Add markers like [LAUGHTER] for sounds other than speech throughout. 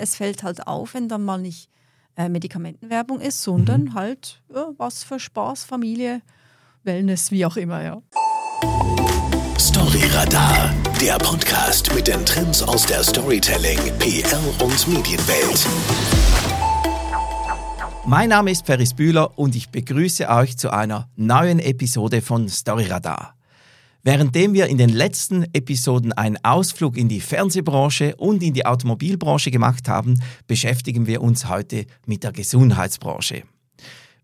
es fällt halt auf, wenn dann mal nicht äh, Medikamentenwerbung ist, sondern mhm. halt ja, was für Spaß, Familie, Wellness, wie auch immer, ja. Storyradar, der Podcast mit den Trends aus der Storytelling, PR und Medienwelt. Mein Name ist Ferris Bühler und ich begrüße euch zu einer neuen Episode von Storyradar. Währenddem wir in den letzten Episoden einen Ausflug in die Fernsehbranche und in die Automobilbranche gemacht haben, beschäftigen wir uns heute mit der Gesundheitsbranche.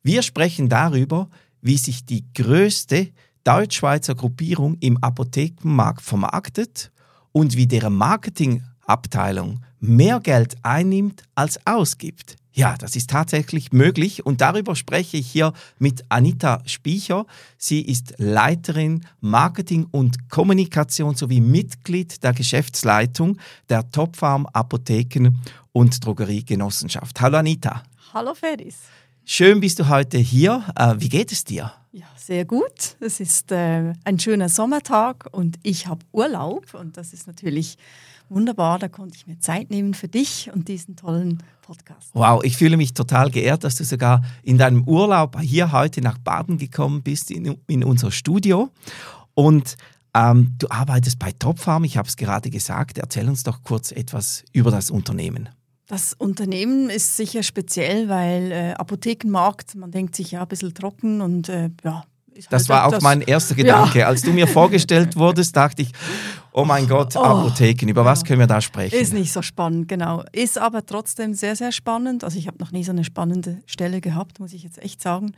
Wir sprechen darüber, wie sich die größte Deutschschweizer Gruppierung im Apothekenmarkt vermarktet und wie deren Marketingabteilung mehr Geld einnimmt als ausgibt. Ja, das ist tatsächlich möglich und darüber spreche ich hier mit Anita Spiecher. Sie ist Leiterin Marketing und Kommunikation sowie Mitglied der Geschäftsleitung der Topfarm Apotheken und Drogeriegenossenschaft. Hallo Anita. Hallo Feris. Schön bist du heute hier. Äh, wie geht es dir? Ja, sehr gut. Es ist äh, ein schöner Sommertag und ich habe Urlaub und das ist natürlich wunderbar. Da konnte ich mir Zeit nehmen für dich und diesen tollen Podcast. Wow, ich fühle mich total geehrt, dass du sogar in deinem Urlaub hier heute nach Baden gekommen bist, in, in unser Studio. Und ähm, du arbeitest bei Topfarm, ich habe es gerade gesagt. Erzähl uns doch kurz etwas über das Unternehmen. Das Unternehmen ist sicher speziell, weil äh, Apothekenmarkt, man denkt sich ja ein bisschen trocken und äh, ja, das war auch das, mein erster Gedanke. Ja. Als du mir [LAUGHS] vorgestellt wurdest, dachte ich, oh mein Gott, oh, Apotheken, über ja. was können wir da sprechen? Ist nicht so spannend, genau. Ist aber trotzdem sehr, sehr spannend. Also ich habe noch nie so eine spannende Stelle gehabt, muss ich jetzt echt sagen.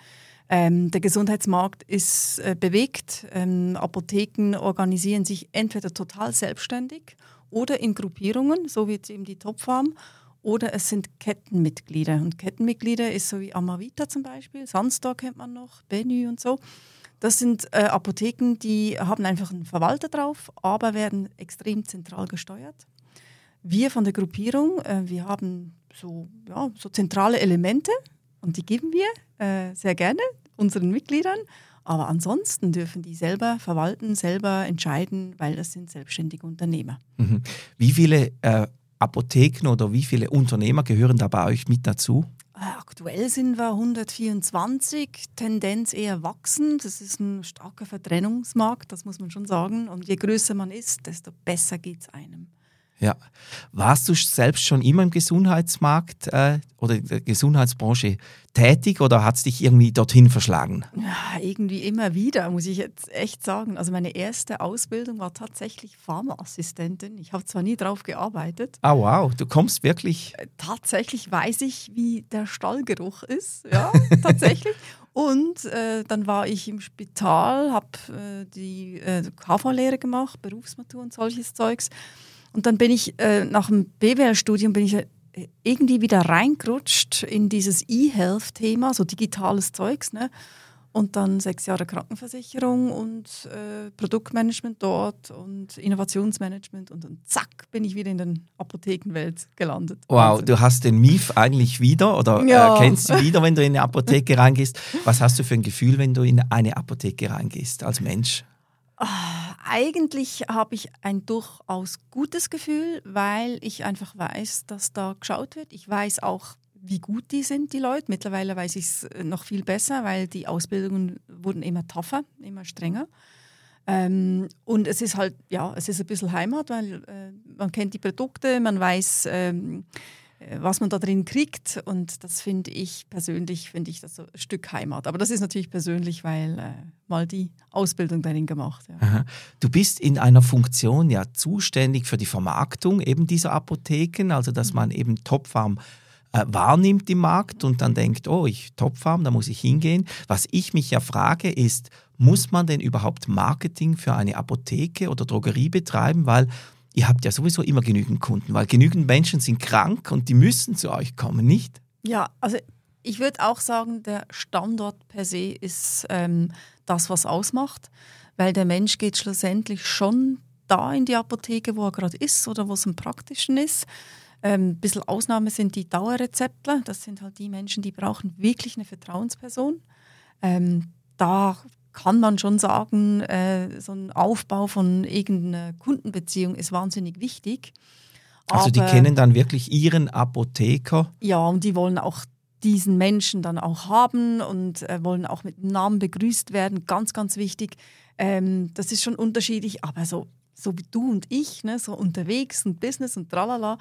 Ähm, der Gesundheitsmarkt ist äh, bewegt. Ähm, Apotheken organisieren sich entweder total selbstständig oder in Gruppierungen, so wie jetzt eben die Topfarm oder es sind Kettenmitglieder. Und Kettenmitglieder ist so wie Amavita zum Beispiel, Sunstar kennt man noch, Benny und so. Das sind äh, Apotheken, die haben einfach einen Verwalter drauf, aber werden extrem zentral gesteuert. Wir von der Gruppierung, äh, wir haben so, ja, so zentrale Elemente und die geben wir äh, sehr gerne unseren Mitgliedern. Aber ansonsten dürfen die selber verwalten, selber entscheiden, weil das sind selbstständige Unternehmer. Mhm. Wie viele äh, Apotheken oder wie viele Unternehmer gehören da bei euch mit dazu? Äh, aktuell sind wir 124, Tendenz eher wachsen. Das ist ein starker Vertrennungsmarkt, das muss man schon sagen. Und je größer man ist, desto besser geht es einem. Ja. Warst du selbst schon immer im Gesundheitsmarkt äh, oder in der Gesundheitsbranche tätig oder hat es dich irgendwie dorthin verschlagen? Ja, irgendwie immer wieder, muss ich jetzt echt sagen. Also meine erste Ausbildung war tatsächlich Pharmaassistentin. Ich habe zwar nie drauf gearbeitet. Ah wow, du kommst wirklich. Äh, tatsächlich weiß ich, wie der Stallgeruch ist. Ja, [LAUGHS] tatsächlich. Und äh, dann war ich im Spital, habe äh, die äh, KV-Lehre gemacht, Berufsmatur und solches Zeugs. Und dann bin ich äh, nach dem BWL-Studium bin ich äh, irgendwie wieder reingerutscht in dieses E-Health-Thema, so digitales Zeugs. Ne? Und dann sechs Jahre Krankenversicherung und äh, Produktmanagement dort und Innovationsmanagement und dann zack bin ich wieder in der Apothekenwelt gelandet. Wow, Wahnsinn. du hast den MIF eigentlich wieder oder äh, ja. äh, kennst du wieder, wenn du in eine [LAUGHS] Apotheke reingehst. Was hast du für ein Gefühl, wenn du in eine Apotheke reingehst als Mensch? Ah, eigentlich habe ich ein durchaus gutes Gefühl, weil ich einfach weiß, dass da geschaut wird. Ich weiß auch, wie gut die sind, die Leute. Mittlerweile weiß ich es noch viel besser, weil die Ausbildungen wurden immer tougher, immer strenger. Ähm, und es ist halt, ja, es ist ein bisschen Heimat, weil äh, man kennt die Produkte, man weiß, ähm, äh, was man da drin kriegt. Und das finde ich persönlich, finde ich das so ein Stück Heimat. Aber das ist natürlich persönlich, weil äh, mal die Ausbildung darin gemacht. Ja. Du bist in einer Funktion ja zuständig für die Vermarktung eben dieser Apotheken, also dass man eben Topfarm äh, wahrnimmt im Markt und dann denkt, oh, ich Topfarm, da muss ich hingehen. Was ich mich ja frage ist, muss man denn überhaupt Marketing für eine Apotheke oder Drogerie betreiben? Weil ihr habt ja sowieso immer genügend Kunden, weil genügend Menschen sind krank und die müssen zu euch kommen, nicht? Ja, also ich würde auch sagen, der Standort per se ist ähm, das, was ausmacht, weil der Mensch geht schlussendlich schon da in die Apotheke, wo er gerade ist oder wo es am praktischen ist. Ähm, ein bisschen Ausnahme sind die Dauerrezeptler. Das sind halt die Menschen, die brauchen wirklich eine Vertrauensperson. Ähm, da kann man schon sagen, äh, so ein Aufbau von irgendeiner Kundenbeziehung ist wahnsinnig wichtig. Also die Aber- kennen dann wirklich ihren Apotheker. Ja, und die wollen auch diesen Menschen dann auch haben und äh, wollen auch mit Namen begrüßt werden. Ganz, ganz wichtig. Ähm, das ist schon unterschiedlich, aber so, so wie du und ich, ne, so unterwegs und Business und tralala,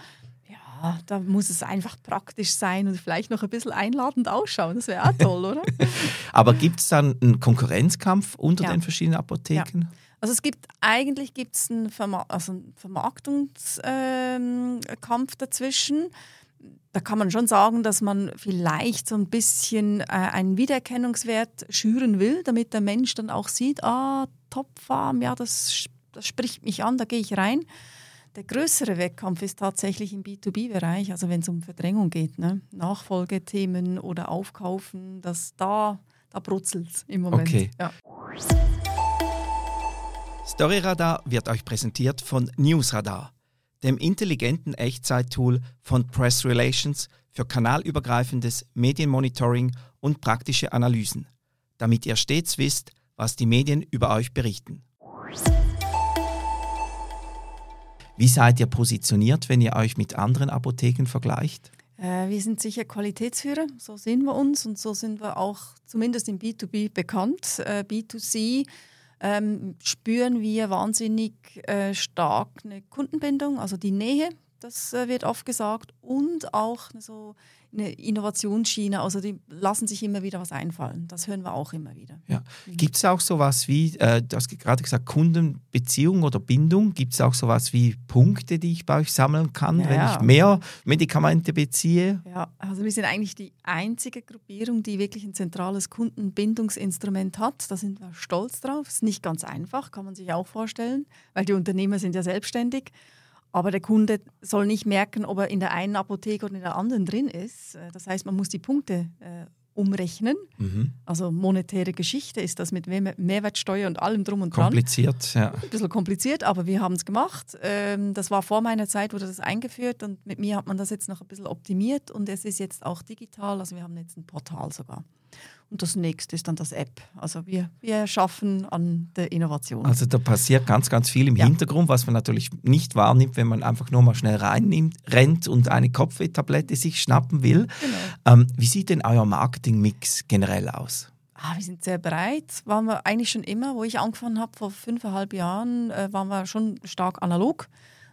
ja, da muss es einfach praktisch sein und vielleicht noch ein bisschen einladend ausschauen. Das wäre auch toll, oder? [LAUGHS] Aber gibt es dann einen Konkurrenzkampf unter Ja. den verschiedenen Apotheken? Also es gibt eigentlich gibt's einen, Verma also einen Vermarktungskampf ähm, dazwischen. Da kann man schon sagen, dass man vielleicht so ein bisschen äh, einen Wiedererkennungswert schüren will, damit der Mensch dann auch sieht, ah, Topfarm, ja, das, das spricht mich an, da gehe ich rein. Der größere Wettkampf ist tatsächlich im B2B-Bereich, also wenn es um Verdrängung geht, ne? Nachfolgethemen oder Aufkaufen, das da, da brutzelt im Moment. Okay. Ja. Storyradar wird euch präsentiert von Newsradar, dem intelligenten Echtzeit-Tool von Press Relations für kanalübergreifendes Medienmonitoring und praktische Analysen, damit ihr stets wisst, was die Medien über euch berichten. Wie seid ihr positioniert, wenn ihr euch mit anderen Apotheken vergleicht? Äh, wir sind sicher Qualitätsführer, so sehen wir uns und so sind wir auch zumindest im B2B bekannt. Äh, B2C ähm, spüren wir wahnsinnig äh, stark eine Kundenbindung, also die Nähe, das äh, wird oft gesagt, und auch so eine Innovationsschiene, also die lassen sich immer wieder was einfallen. Das hören wir auch immer wieder. Ja. Gibt es auch sowas wie, äh, du hast gerade gesagt, Kundenbeziehung oder Bindung? Gibt es auch sowas wie Punkte, die ich bei euch sammeln kann, Ja, wenn ich mehr Medikamente beziehe? Ja, also wir sind eigentlich die einzige Gruppierung, die wirklich ein zentrales Kundenbindungsinstrument hat. Da sind wir stolz drauf. Ist nicht ganz einfach, kann man sich auch vorstellen, weil die Unternehmer sind ja selbstständig. Aber der Kunde soll nicht merken, ob er in der einen Apotheke oder in der anderen drin ist. Äh, Das heißt, man muss die Punkte äh, umrechnen. Mhm. Also monetäre Geschichte ist das mit Mehr- Mehrwertsteuer und allem drum und dran. Kompliziert, ja. Ein bisschen kompliziert, aber wir haben es gemacht. Ähm, das war vor meiner Zeit, wurde das eingeführt und mit mir hat man das jetzt noch ein bisschen optimiert und es ist jetzt auch digital, also wir haben jetzt ein Portal sogar. Und das nächste ist dann das App. Also wir, wir schaffen an der Innovation. Also da passiert ganz, ganz viel im Ja. Hintergrund, was man natürlich nicht wahrnimmt, wenn man einfach nur mal schnell reinnimmt, rennt und eine Kopfwehtablette sich schnappen will. genau. Ähm, wie sieht denn euer Marketingmix generell aus? Ah, wir sind sehr breit. Waren wir eigentlich schon immer, wo ich angefangen habe, vor fünfeinhalb Jahren, äh, waren wir schon stark analog,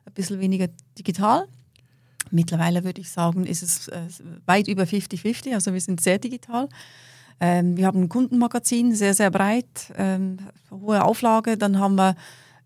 ein bisschen weniger digital. Mittlerweile würde ich sagen, ist es äh, weit über 50-50, also wir sind sehr digital. Ähm, wir haben ein Kundenmagazin, sehr, sehr breit, ähm, hohe Auflage. Dann haben wir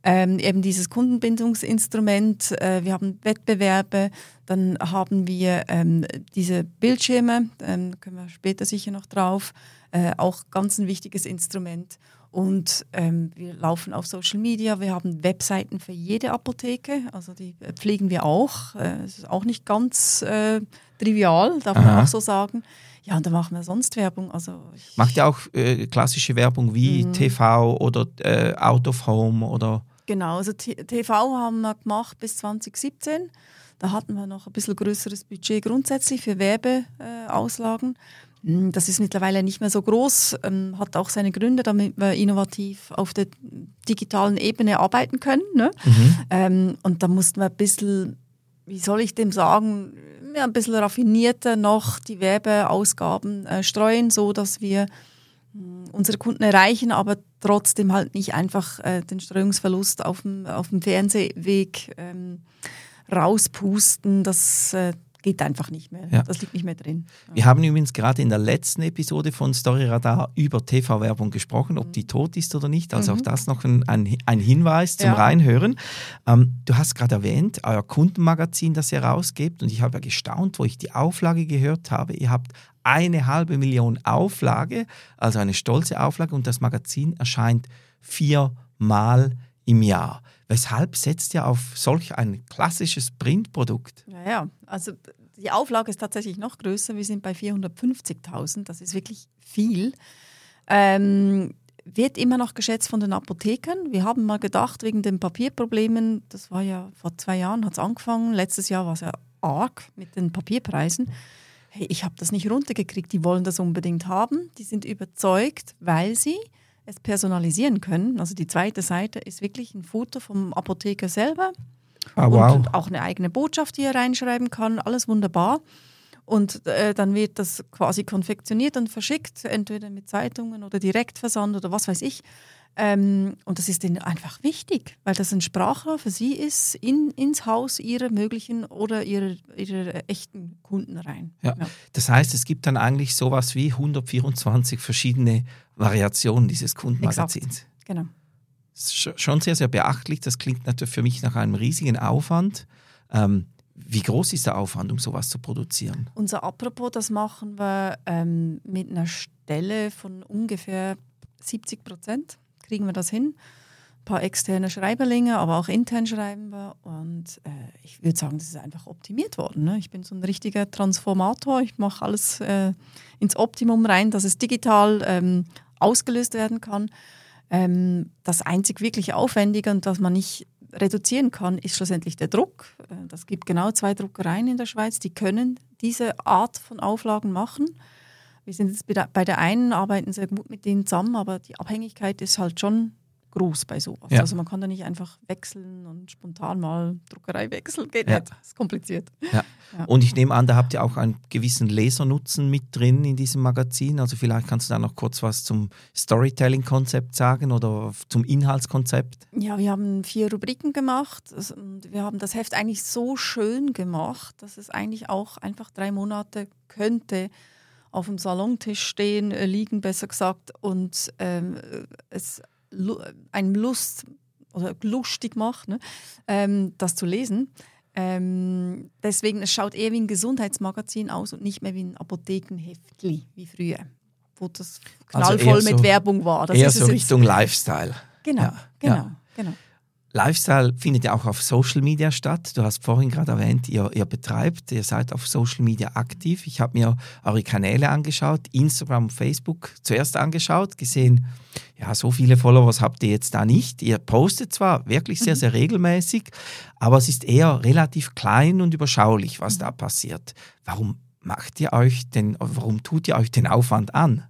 ähm, eben dieses Kundenbindungsinstrument, äh, wir haben Wettbewerbe, dann haben wir ähm, diese Bildschirme, ähm, können wir später sicher noch drauf, äh, auch ganz ein wichtiges Instrument. Und ähm, wir laufen auf Social Media, wir haben Webseiten für jede Apotheke, also die äh, pflegen wir auch. Äh, Es ist auch nicht ganz äh, trivial, darf man Aha. auch so sagen. Ja, und dann machen wir sonst Werbung. Also ich, Macht ihr auch äh, klassische Werbung wie Mhm. TV oder äh, Out of Home oder Genau, also T- TV haben wir gemacht bis 2017. Da hatten wir noch ein bisschen größeres Budget grundsätzlich für Werbeauslagen. Äh, Auslagen. Mm, das ist mittlerweile nicht mehr so groß, ähm, hat auch seine Gründe, damit wir innovativ auf der digitalen Ebene arbeiten können. Ne? Ähm, und da mussten wir ein bisschen, wie soll ich dem sagen, ja, ein bisschen raffinierter noch die Werbeausgaben äh, streuen, so dass wir mh, unsere Kunden erreichen, aber trotzdem halt nicht einfach äh, den Streuungsverlust auf dem, auf dem Fernsehweg ähm, rauspusten. Das äh, geht einfach nicht mehr. Ja. Das liegt nicht mehr drin. Wir haben übrigens gerade in der letzten Episode von Storyradar über TV-Werbung gesprochen, ob die tot ist oder nicht. Also auch das noch ein, ein, Hinweis zum Mhm. Ja. Reinhören. Ähm, du hast gerade erwähnt, euer Kundenmagazin, das ihr rausgebt. Und ich habe ja gestaunt, wo ich die Auflage gehört habe. Ihr habt eine halbe Million Auflage, also eine stolze Auflage. Und das Magazin erscheint viermal im Jahr. Weshalb setzt ihr auf solch ein klassisches Printprodukt? Ja, ja. Also die Auflage ist tatsächlich noch größer. Wir sind bei 450.000. Das ist wirklich viel. Ähm, wird immer noch geschätzt von den Apothekern. Wir haben mal gedacht, wegen den Papierproblemen, das war ja vor zwei Jahren, hat es angefangen. Letztes Jahr war es ja arg mit den Papierpreisen. Hey, ich habe das nicht runtergekriegt. Die wollen das unbedingt haben. Die sind überzeugt, weil sie es personalisieren können. Also die zweite Seite ist wirklich ein Foto vom Apotheker selber Ah, wow. Und auch eine eigene Botschaft, die er reinschreiben kann. Alles wunderbar. Und äh, dann wird das quasi konfektioniert und verschickt, entweder mit Zeitungen oder Direktversand oder was weiß ich. Ähm, und das ist ihnen einfach wichtig, weil das ein Sprachrohr für sie ist, in, ins Haus ihrer möglichen oder ihrer, ihrer echten Kunden rein. Ja. Das heißt, es gibt dann eigentlich sowas wie 124 verschiedene Variationen dieses Kundenmagazins. Exakt. Genau. Das ist schon sehr, sehr beachtlich. Das klingt natürlich für mich nach einem riesigen Aufwand. Ähm, wie groß ist der Aufwand, um sowas zu produzieren? Unser Apropos, das machen wir ähm, mit einer Stelle von ungefähr 70 Prozent. Kriegen wir das hin? Ein paar externe Schreiberlinge, aber auch intern schreiben wir. Und äh, ich würde sagen, das ist einfach optimiert worden. Ne? Ich bin so ein richtiger Transformator. Ich mache alles äh, ins Optimum rein, dass es digital ähm, ausgelöst werden kann. Ähm, das einzig wirklich Aufwendige und das man nicht reduzieren kann, ist schlussendlich der Druck. Äh, das gibt genau zwei Druckereien in der Schweiz, die können diese Art von Auflagen machen. Wir sind jetzt bei der einen, arbeiten sehr gut mit denen zusammen, aber die Abhängigkeit ist halt schon groß bei sowas. Ja. Also man kann da nicht einfach wechseln und spontan mal Druckerei wechseln, geht ja. nicht. Das ist kompliziert. Ja. ja. Und ich nehme an, da habt ihr auch einen gewissen Lesernutzen mit drin in diesem Magazin. Also vielleicht kannst du da noch kurz was zum Storytelling-Konzept sagen oder zum Inhaltskonzept. Ja, wir haben vier Rubriken gemacht und wir haben das Heft eigentlich so schön gemacht, dass es eigentlich auch einfach drei Monate könnte auf dem Salontisch stehen, äh, liegen besser gesagt und ähm, es einem Lust oder lustig macht, ne? ähm, das zu lesen. Ähm, deswegen, es schaut eher wie ein Gesundheitsmagazin aus und nicht mehr wie ein Apothekenheftli wie früher, wo das also knallvoll also mit so, Werbung war. Das eher so Richtung Lifestyle. Genau, ja, genau, ja. genau. Lifestyle findet ja auch auf Social Media statt. Du hast vorhin gerade erwähnt, ihr, ihr betreibt, ihr seid auf Social Media aktiv. Ich habe mir eure Kanäle angeschaut, Instagram und Facebook zuerst angeschaut, gesehen, ja, so viele Followers habt ihr jetzt da nicht. Ihr postet zwar wirklich sehr, mhm. sehr regelmäßig, aber es ist eher relativ klein und überschaulich, was da passiert. Warum macht ihr euch denn, warum tut ihr euch den Aufwand an?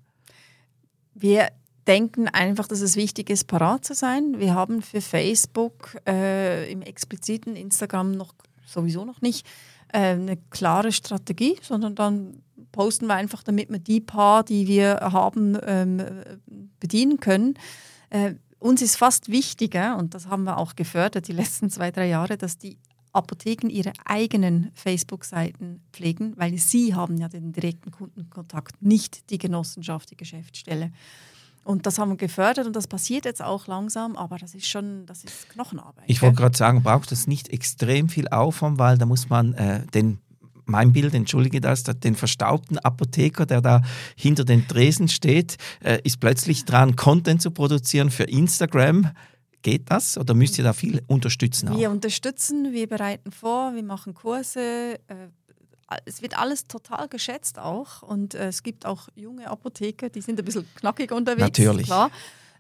Wir denken einfach, dass es wichtig ist, parat zu sein. Wir haben für Facebook äh, im expliziten Instagram noch sowieso noch nicht äh, eine klare Strategie, sondern dann posten wir einfach, damit wir die paar, die wir haben, ähm, bedienen können. Äh, uns ist fast wichtiger, und das haben wir auch gefördert die letzten zwei, drei Jahre, dass die Apotheken ihre eigenen Facebook-Seiten pflegen, weil sie haben ja den direkten Kundenkontakt, nicht die Genossenschaft, die Geschäftsstelle. Und das haben wir gefördert und das passiert jetzt auch langsam, aber das ist schon, das ist Knochenarbeit. Ich wollte gerade sagen, braucht es nicht extrem viel Aufwand, weil da muss man äh, den mein Bild, entschuldige das, den verstaubten Apotheker, der da hinter den Tresen steht, äh, ist plötzlich dran, Content zu produzieren für Instagram. Geht das oder müsst ihr da viel unterstützen? Auch? Wir unterstützen, wir bereiten vor, wir machen Kurse, äh, es wird alles total geschätzt auch und äh, es gibt auch junge Apotheker, die sind ein bisschen knackig unterwegs. Natürlich. Klar.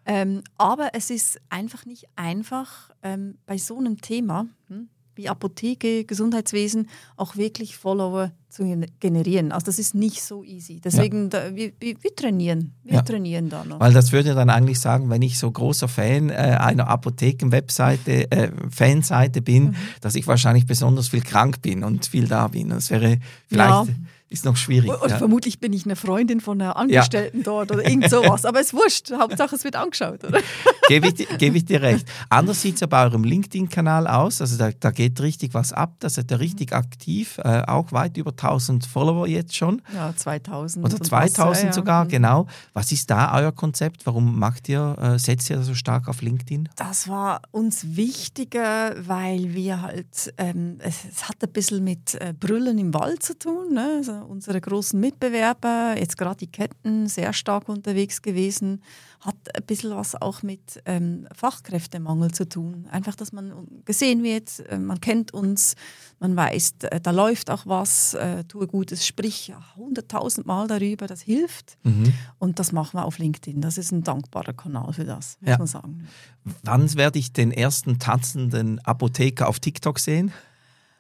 Ähm, aber es ist einfach nicht einfach, ähm, bei so einem Thema, hm, wie Apotheke, Gesundheitswesen auch wirklich Follower zu generieren. Also das ist nicht so easy. Deswegen, ja. da, wir, wir, wir, trainieren. Wir ja. trainieren da noch. Weil das würde dann eigentlich sagen, wenn ich so großer Fan äh, einer Apotheken-Webseite, äh, Fanseite bin, mhm. dass ich wahrscheinlich besonders viel krank bin und viel da bin. Das wäre vielleicht... Ja ist noch schwierig. Und, ja. vermutlich bin ich eine Freundin von einer Angestellten ja. dort oder irgend sowas. Aber es ist wurscht. Hauptsache, es wird angeschaut, oder? Gebe ich, geb ich dir recht. Anders sieht es ja bei eurem LinkedIn-Kanal aus. Also da, da, geht richtig was ab. Da seid ihr richtig aktiv. Äh, auch weit über 1000 Follower jetzt schon. Ja, 2000. Oder 2000 was, sogar, ja. genau. Was ist da euer Konzept? Warum macht ihr, äh, setzt ihr so stark auf LinkedIn? Das war uns wichtiger, weil wir halt, ähm, es, es, hat ein bisschen mit äh, Brüllen im Wald zu tun. Ne? Also unsere großen Mitbewerber, jetzt gerade die Ketten, sehr stark unterwegs gewesen, hat ein bisschen was auch mit ähm, Fachkräftemangel zu tun. Einfach, dass man gesehen wird, äh, man kennt uns, man weiß, äh, da läuft auch was, äh, tue Gutes, sprich hunderttausend ja, Mal darüber, das hilft. Mhm. Und das machen wir auf LinkedIn. Das ist ein dankbarer Kanal für das, muss ja. man sagen. Wann werde ich den ersten tanzenden Apotheker auf TikTok sehen?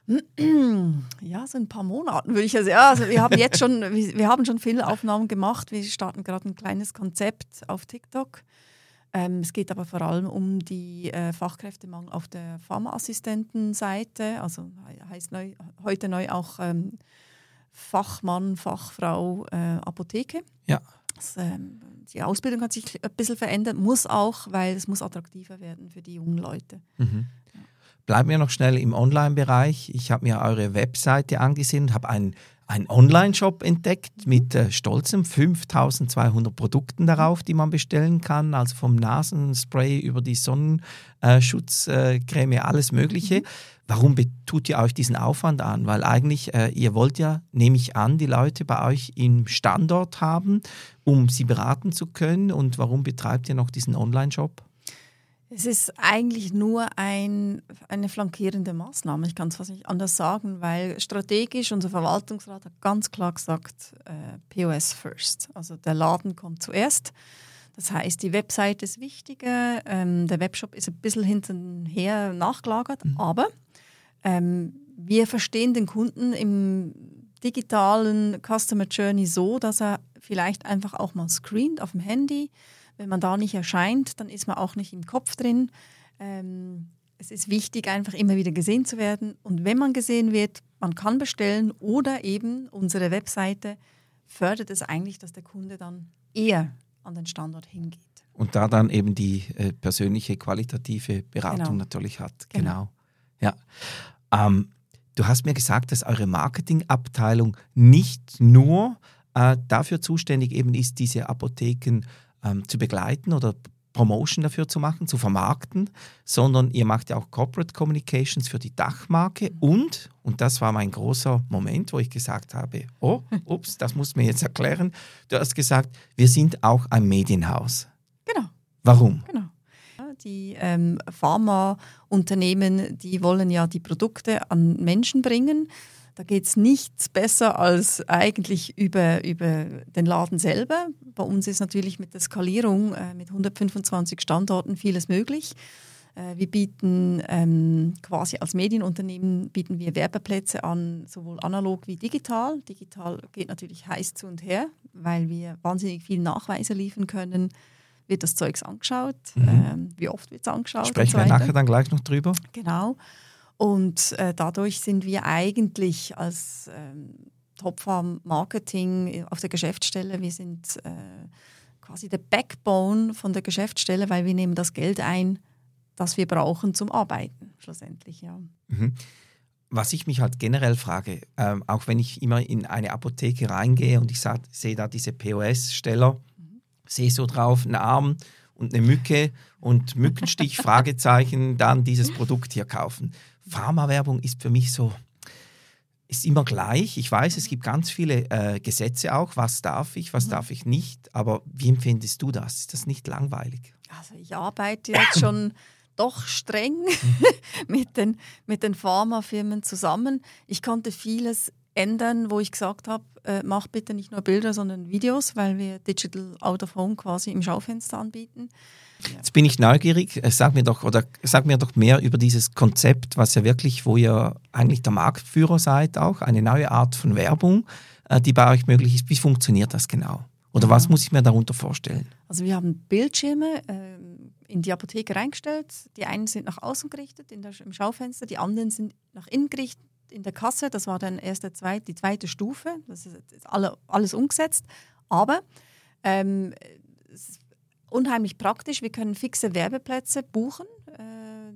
[CLEARS THROAT] Ja, so ein paar Monaten würde ich ja sagen. Also wir haben jetzt schon, [LAUGHS] wir haben schon viele Aufnahmen gemacht. Wir starten gerade ein kleines Konzept auf TikTok. Ähm, es geht aber vor allem um die äh, Fachkräftemangel auf der Pharmaassistentenseite, also heißt neu, heute neu auch ähm, Fachmann, Fachfrau, äh, Apotheke. Ja. Das, ähm, die Ausbildung hat sich ein bisschen verändert, muss auch, weil es muss attraktiver werden für die jungen Leute. Mhm. Bleiben wir noch schnell im Online-Bereich. Ich habe mir eure Webseite angesehen und habe einen, einen Online-Shop entdeckt mit äh, stolzen 5200 Produkten darauf, die man bestellen kann. Also vom Nasenspray über die Sonnenschutzcreme, alles Mögliche. Warum tut ihr euch diesen Aufwand an? Weil eigentlich, äh, ihr wollt ja, nehme ich an, die Leute bei euch im Standort haben, um sie beraten zu können. Und warum betreibt ihr noch diesen Online-Shop? Es ist eigentlich nur ein, eine flankierende Maßnahme. Ich kann es fast nicht anders sagen, weil strategisch unser Verwaltungsrat hat ganz klar gesagt, äh, POS first. Also der Laden kommt zuerst. Das heißt, die Webseite ist wichtiger, ähm, der Webshop ist ein bisschen hinterher nachgelagert, mhm. aber ähm, wir verstehen den Kunden im digitalen Customer Journey so, dass er vielleicht einfach auch mal screent auf dem Handy wenn man da nicht erscheint, dann ist man auch nicht im Kopf drin. Ähm, es ist wichtig, einfach immer wieder gesehen zu werden. Und wenn man gesehen wird, man kann bestellen oder eben unsere Webseite fördert es eigentlich, dass der Kunde dann eher an den Standort hingeht. Und da dann eben die äh, persönliche qualitative Beratung genau. natürlich hat. Genau. genau. Ja. Ähm, du hast mir gesagt, dass eure Marketingabteilung nicht nur äh, dafür zuständig eben ist, diese Apotheken ähm, zu begleiten oder Promotion dafür zu machen, zu vermarkten, sondern ihr macht ja auch Corporate Communications für die Dachmarke und, und das war mein großer Moment, wo ich gesagt habe, oh, ups, das muss mir jetzt erklären. Du hast gesagt, wir sind auch ein Medienhaus. Genau. Warum? Genau. Die ähm, Pharmaunternehmen, die wollen ja die Produkte an Menschen bringen. Da geht es nichts besser als eigentlich über, über den Laden selber. Bei uns ist natürlich mit der Skalierung äh, mit 125 Standorten vieles möglich. Äh, wir bieten ähm, quasi als Medienunternehmen bieten wir Werbeplätze an, sowohl analog wie digital. Digital geht natürlich heiß zu und her, weil wir wahnsinnig viele Nachweise liefern können. Wird das Zeugs angeschaut? Mhm. Ähm, wie oft wird es angeschaut? Sprechen wir nachher dann gleich noch drüber. Genau. Und äh, dadurch sind wir eigentlich als ähm, Topfarm Marketing auf der Geschäftsstelle, wir sind äh, quasi der Backbone von der Geschäftsstelle, weil wir nehmen das Geld ein, das wir brauchen zum Arbeiten, schlussendlich, ja. Mhm. Was ich mich halt generell frage, ähm, auch wenn ich immer in eine Apotheke reingehe und ich sehe da diese POS-Steller, mhm. sehe so drauf einen Arm und eine Mücke und Mückenstich, [LAUGHS] Fragezeichen, dann dieses Produkt hier kaufen. Pharmawerbung ist für mich so, ist immer gleich. Ich weiß, es gibt ganz viele äh, Gesetze auch, was darf ich, was mhm. darf ich nicht, aber wie empfindest du das? Ist das nicht langweilig? Also ich arbeite jetzt [COUGHS] schon doch streng [LAUGHS] mit den, mit den Pharmafirmen zusammen. Ich konnte vieles ändern, wo ich gesagt habe, äh, mach bitte nicht nur Bilder, sondern Videos, weil wir Digital Out of Home quasi im Schaufenster anbieten. Jetzt bin ich neugierig. Äh, sag mir doch oder sag mir doch mehr über dieses Konzept, was ja wirklich, wo ihr eigentlich der Marktführer seid, auch eine neue Art von Werbung, äh, die bei euch möglich ist. Wie funktioniert das genau? Oder ja. was muss ich mir darunter vorstellen? Also wir haben Bildschirme äh, in die Apotheke reingestellt. Die einen sind nach außen gerichtet in der, im Schaufenster, die anderen sind nach innen gerichtet in der Kasse. Das war dann erst der zweit, die zweite Stufe. Das ist alle, alles umgesetzt. Aber ähm, unheimlich praktisch. Wir können fixe Werbeplätze buchen. Äh,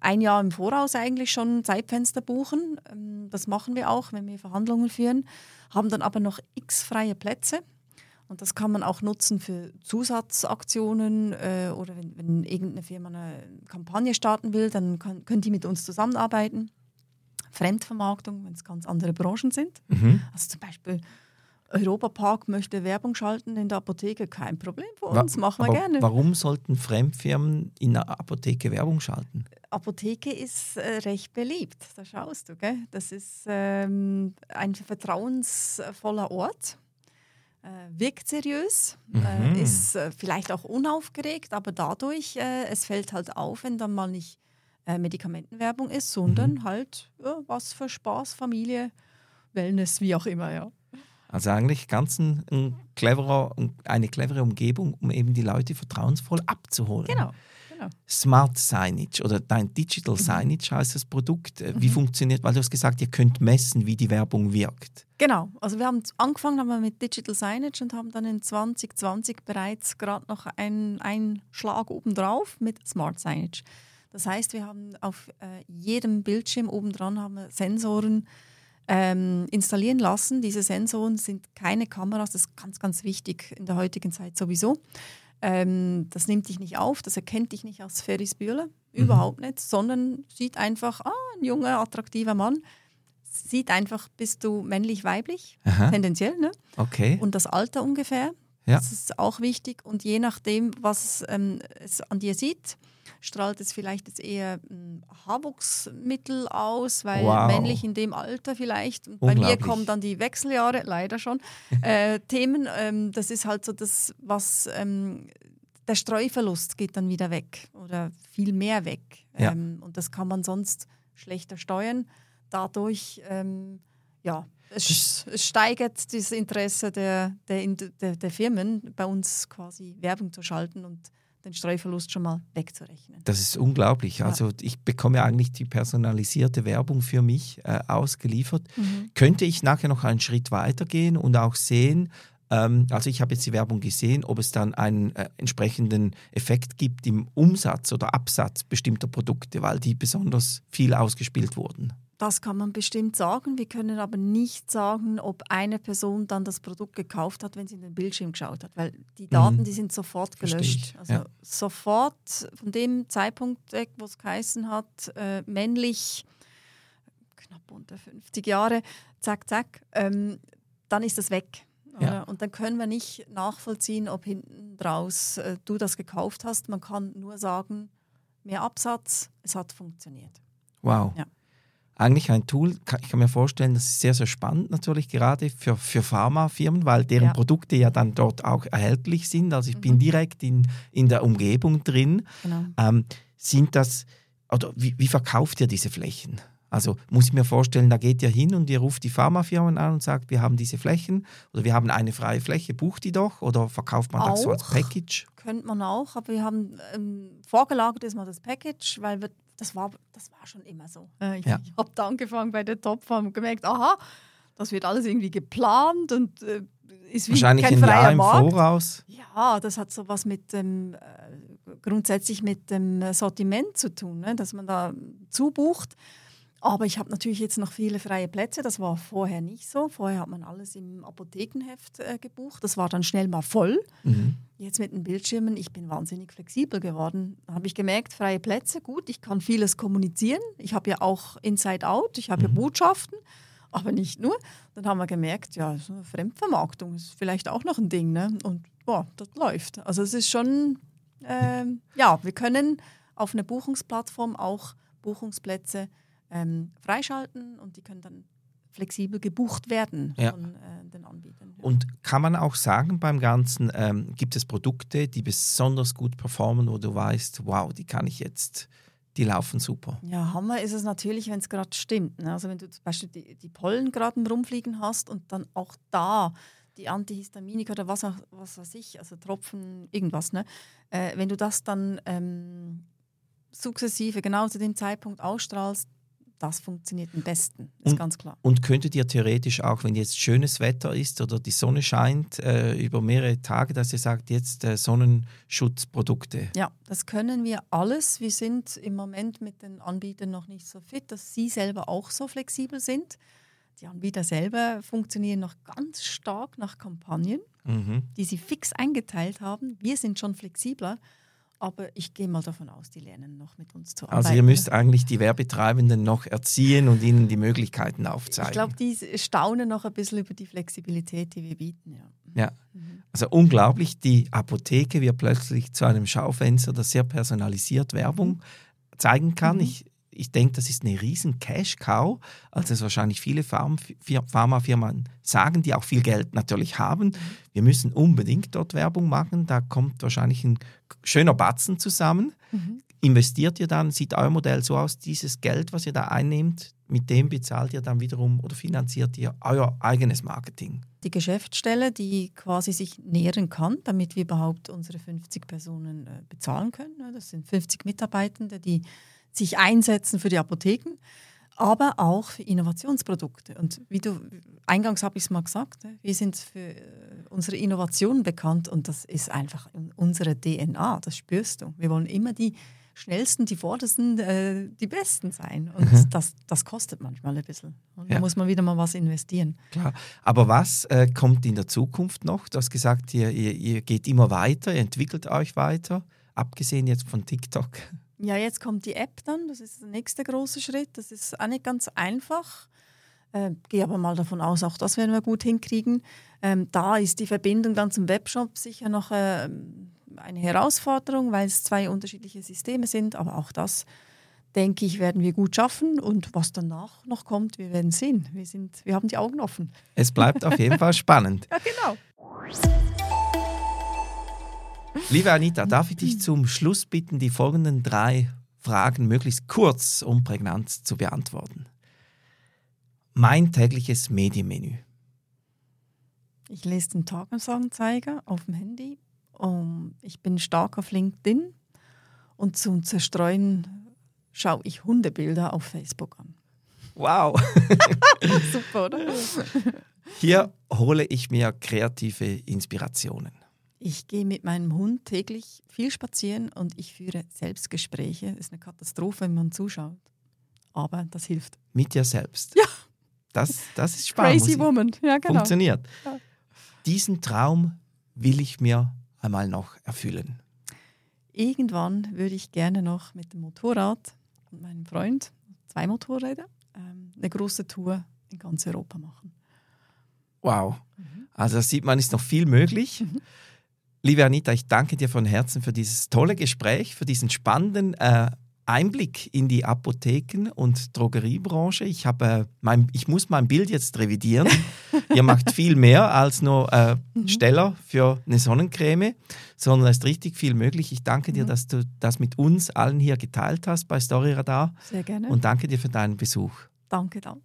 ein Jahr im Voraus eigentlich schon Zeitfenster buchen. Ähm, das machen wir auch, wenn wir Verhandlungen führen. Haben dann aber noch x freie Plätze. Und das kann man auch nutzen für Zusatzaktionen äh, oder wenn, wenn, irgendeine Firma eine Kampagne starten will, dann kann, können die mit uns zusammenarbeiten. Fremdvermarktung, wenn es ganz andere Branchen sind. Mhm. Also zum Beispiel Europapark möchte Werbung schalten in der Apotheke, kein Problem für uns, Wa machen wir gerne. Warum sollten Fremdfirmen in der Apotheke Werbung schalten? Apotheke ist äh, recht beliebt, da schaust du. Gell? Das ist ähm, ein vertrauensvoller Ort, äh, wirkt seriös, äh, mhm. äh, ist vielleicht auch unaufgeregt, aber dadurch, äh, es fällt halt auf, wenn dann mal nicht äh, Medikamentenwerbung ist, sondern mhm. halt ja, was für Spaß, Familie, Wellness, wie auch immer, ja. Also eigentlich ganz ein, ein cleverer, eine clevere Umgebung, um eben die Leute vertrauensvoll abzuholen. Genau. genau. Smart Signage oder dein Digital Mhm. Signage heißt das Produkt. Äh, Wie funktioniert, weil du hast gesagt, ihr könnt messen, wie die Werbung wirkt. Genau, also wir haben angefangen haben wir mit Digital Signage und haben dann in 2020 bereits gerade noch einen, einen Schlag obendrauf mit Smart Signage. Das heißt, wir haben auf äh, jedem Bildschirm obendran haben wir Sensoren ähm, installieren lassen. Diese Sensoren sind keine Kameras, das ist ganz, ganz wichtig in der heutigen Zeit sowieso. Ähm, das nimmt dich nicht auf, das erkennt dich nicht als Ferris Bühler, überhaupt nicht, sondern sieht einfach, ah, ein junger, attraktiver Mann, sieht einfach, bist du männlich, weiblich, Aha. tendenziell, ne? Okay. und das Alter ungefähr. Ja. Das ist auch wichtig. Und je nachdem, was ähm, es an dir sieht, strahlt es vielleicht jetzt eher ein Haarwuchsmittel aus, weil Wow. männlich in dem Alter vielleicht. Und bei mir kommen dann die Wechseljahre, leider schon, [LAUGHS] äh, Themen. Ähm, das ist halt so das, was ähm, der Streuverlust geht dann wieder weg oder viel mehr weg. Ja. Ähm, und das kann man sonst schlechter steuern. Dadurch, ähm, ja, es, steigert das Interesse der, der, der, der Firmen, bei uns quasi Werbung zu schalten und den Streuverlust schon mal wegzurechnen. Das ist unglaublich. Also ich bekomme eigentlich die personalisierte Werbung für mich äh, ausgeliefert. Mhm. Könnte ich nachher noch einen Schritt weiter gehen und auch sehen, ähm, also ich habe jetzt die Werbung gesehen, ob es dann einen äh, entsprechenden Effekt gibt im Umsatz oder Absatz bestimmter Produkte, weil die besonders viel ausgespielt wurden. Das kann man bestimmt sagen. Wir können aber nicht sagen, ob eine Person dann das Produkt gekauft hat, wenn sie in den Bildschirm geschaut hat, weil die Daten, die sind sofort Mhm. Gelöscht. Also ja. sofort von dem Zeitpunkt weg, wo es geheißen hat, äh, männlich, knapp unter 50 Jahre, zack, zack, ähm, dann ist das weg. Ja. Und dann können wir nicht nachvollziehen, ob hinten draus äh, du das gekauft hast. Man kann nur sagen, mehr Absatz, es hat funktioniert. Wow. Ja. Eigentlich ein Tool, ich kann mir vorstellen, das ist sehr, sehr spannend natürlich gerade für, für Pharmafirmen, weil deren Ja. Produkte ja dann dort auch erhältlich sind. Also ich bin direkt in, in der Umgebung drin. Genau. Ähm, sind das, oder wie, wie verkauft ihr diese Flächen? Also muss ich mir vorstellen, da geht ihr hin und ihr ruft die Pharmafirmen an und sagt, wir haben diese Flächen oder wir haben eine freie Fläche, bucht die doch oder verkauft man das so als Auch. Package? Könnte man auch, aber wir haben ähm, vorgelagert ist mal das Package, weil wir, das, war, das war schon immer so. Äh, ich Ja. ich habe da angefangen bei der Top und gemerkt, aha, das wird alles irgendwie geplant und äh, ist wie Wahrscheinlich kein ein freier Jahr im Markt. Voraus. Ja, das hat so was mit dem, äh, grundsätzlich mit dem Sortiment zu tun, ne? dass man da zubucht. Aber ich habe natürlich jetzt noch viele freie Plätze. Das war vorher nicht so. Vorher hat man alles im Apothekenheft äh, gebucht. Das war dann schnell mal voll. Mhm. Jetzt mit den Bildschirmen, ich bin wahnsinnig flexibel geworden. Da habe ich gemerkt, freie Plätze, gut, ich kann vieles kommunizieren. Ich habe ja auch Inside Out, ich habe ja Botschaften, aber nicht nur. Dann haben wir gemerkt, ja, so Fremdvermarktung ist vielleicht auch noch ein Ding. Ne? Und boah, das läuft. Also es ist schon, ähm, ja, wir können auf einer Buchungsplattform auch Buchungsplätze ähm, freischalten und die können dann flexibel gebucht werden Ja. von äh, den Anbietern. Und kann man auch sagen, beim Ganzen ähm, gibt es Produkte, die besonders gut performen, wo du weißt, wow, die kann ich jetzt, die laufen super. Ja, Hammer ist es natürlich, wenn es gerade stimmt. Ne? Also wenn du zum Beispiel die, die Pollen gerade rumfliegen hast und dann auch da die Antihistaminik oder was auch was weiß ich, also Tropfen, irgendwas, ne? Äh, wenn du das dann ähm, sukzessive genau zu dem Zeitpunkt ausstrahlst, das funktioniert am besten, ist Und- ganz klar. Und könntet ihr theoretisch auch, wenn jetzt schönes Wetter ist oder die Sonne scheint, äh, über mehrere Tage, dass ihr sagt, jetzt äh, Sonnenschutzprodukte. Ja, das können wir alles. Wir sind im Moment mit den Anbietern noch nicht so fit, dass sie selber auch so flexibel sind. Die Anbieter selber funktionieren noch ganz stark nach Kampagnen. Mhm. die sie fix eingeteilt haben. Wir sind schon flexibler, aber ich gehe mal davon aus, die lernen noch mit uns zu arbeiten. Also ihr müsst eigentlich die Werbetreibenden noch erziehen und ihnen die Möglichkeiten aufzeigen. ich glaube, die staunen noch ein bisschen über die Flexibilität, die wir bieten. Ja. Ja. Also unglaublich, die Apotheke wird plötzlich zu einem Schaufenster, das sehr personalisiert Werbung zeigen kann. Mhm. Ich, ich denke, das ist eine riesen Cash-Cow, als es wahrscheinlich viele Pharm- Fir- Pharmafirmen sagen, die auch viel Geld natürlich haben. Wir müssen unbedingt dort Werbung machen, da kommt wahrscheinlich ein schöner Batzen zusammen. Mhm. investiert ihr dann, sieht euer Modell so aus, dieses Geld, was ihr da einnehmt, mit dem bezahlt ihr dann wiederum oder finanziert ihr euer eigenes Marketing? Die Geschäftsstelle, die quasi sich nähren kann, damit wir überhaupt unsere 50 Personen äh, bezahlen können. Das sind 50 Mitarbeitende, die sich einsetzen für die Apotheken, aber auch für Innovationsprodukte. Und wie du eingangs habe ich es mal gesagt, wir sind für äh, unsere Innovationen bekannt und das ist einfach unsere DNA, das spürst du. Wir wollen immer die schnellsten, die vordersten, äh, die besten sein. Und mhm. das, das kostet manchmal ein bisschen. Und ja. da muss man wieder mal was investieren. Klar. Aber was äh, kommt in der Zukunft noch? Du hast gesagt, ihr, ihr, ihr geht immer weiter, ihr entwickelt euch weiter, abgesehen jetzt von TikTok. Ja, jetzt kommt die App dann, das ist der nächste große Schritt. Das ist auch nicht ganz einfach. Äh, gehe aber mal davon aus, auch das werden wir gut hinkriegen. Ähm, da ist die Verbindung dann zum Webshop sicher noch äh, eine Herausforderung, weil es zwei unterschiedliche Systeme sind, aber auch das, denke ich, werden wir gut schaffen und was danach noch kommt, wir werden sehen. Wir, sind, wir haben die Augen offen. Es bleibt auf jeden Fall spannend. [LAUGHS] Ja, genau. Liebe Anita, darf ich dich zum Schluss bitten, die folgenden drei Fragen möglichst kurz und prägnant zu beantworten? Mein tägliches Medienmenü. Ich lese den Tagesanzeiger auf dem Handy um, ich bin stark auf LinkedIn und zum Zerstreuen schaue ich Hundebilder auf Facebook an. Wow. [LAUGHS] Super, oder? Hier hole ich mir kreative Inspirationen. Ich gehe mit meinem Hund täglich viel spazieren und ich führe Selbstgespräche. Das ist eine Katastrophe, wenn man zuschaut. Aber das hilft. Mit dir selbst? Ja. Das, das ist spannend. Crazy Woman, ja genau. Funktioniert. Ja. Diesen Traum will ich mir einmal noch erfüllen? Irgendwann würde ich gerne noch mit dem Motorrad und meinem Freund, zwei Motorräder, ähm, eine große Tour in ganz Europa machen. Wow. Mhm. Also da sieht man, ist noch viel möglich. Mhm. Liebe Anita, ich danke dir von Herzen für dieses tolle Gespräch, für diesen spannenden äh, Einblick in die Apotheken- und Drogeriebranche. Ich, habe, äh, mein, ich muss mein Bild jetzt revidieren. [LAUGHS] Ihr macht viel mehr als nur äh, mhm. Steller für eine Sonnencreme, sondern es ist richtig viel möglich. Ich danke dir, mhm. dass du das mit uns allen hier geteilt hast bei Storyradar. Sehr gerne. Und danke dir für deinen Besuch. Danke auch.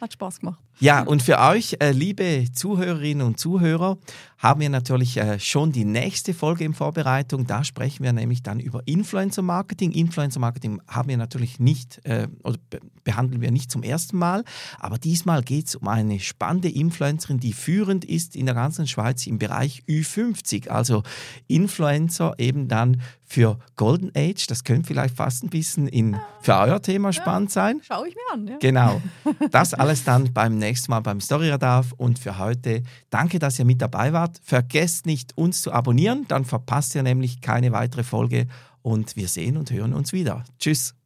Hat Spaß gemacht. Ja, und für euch, äh, liebe Zuhörerinnen und Zuhörer, haben wir natürlich äh, schon die nächste Folge in Vorbereitung. Da sprechen wir nämlich dann über Influencer Marketing. Influencer Marketing haben wir natürlich nicht äh, oder be behandeln wir nicht zum ersten Mal, aber diesmal geht es um eine spannende Influencerin, die führend ist in der ganzen Schweiz im Bereich Ü50, also Influencer eben dann für Golden Age. Das könnte vielleicht fast ein bisschen in, für euer Thema spannend sein. Schaue ich mir an. Ja. Genau. Das alles dann beim nächsten Mal beim Storyradar. Und für heute danke, dass ihr mit dabei wart. Vergesst nicht, uns zu abonnieren, dann verpasst ihr nämlich keine weitere Folge. Und wir sehen und hören uns wieder. Tschüss.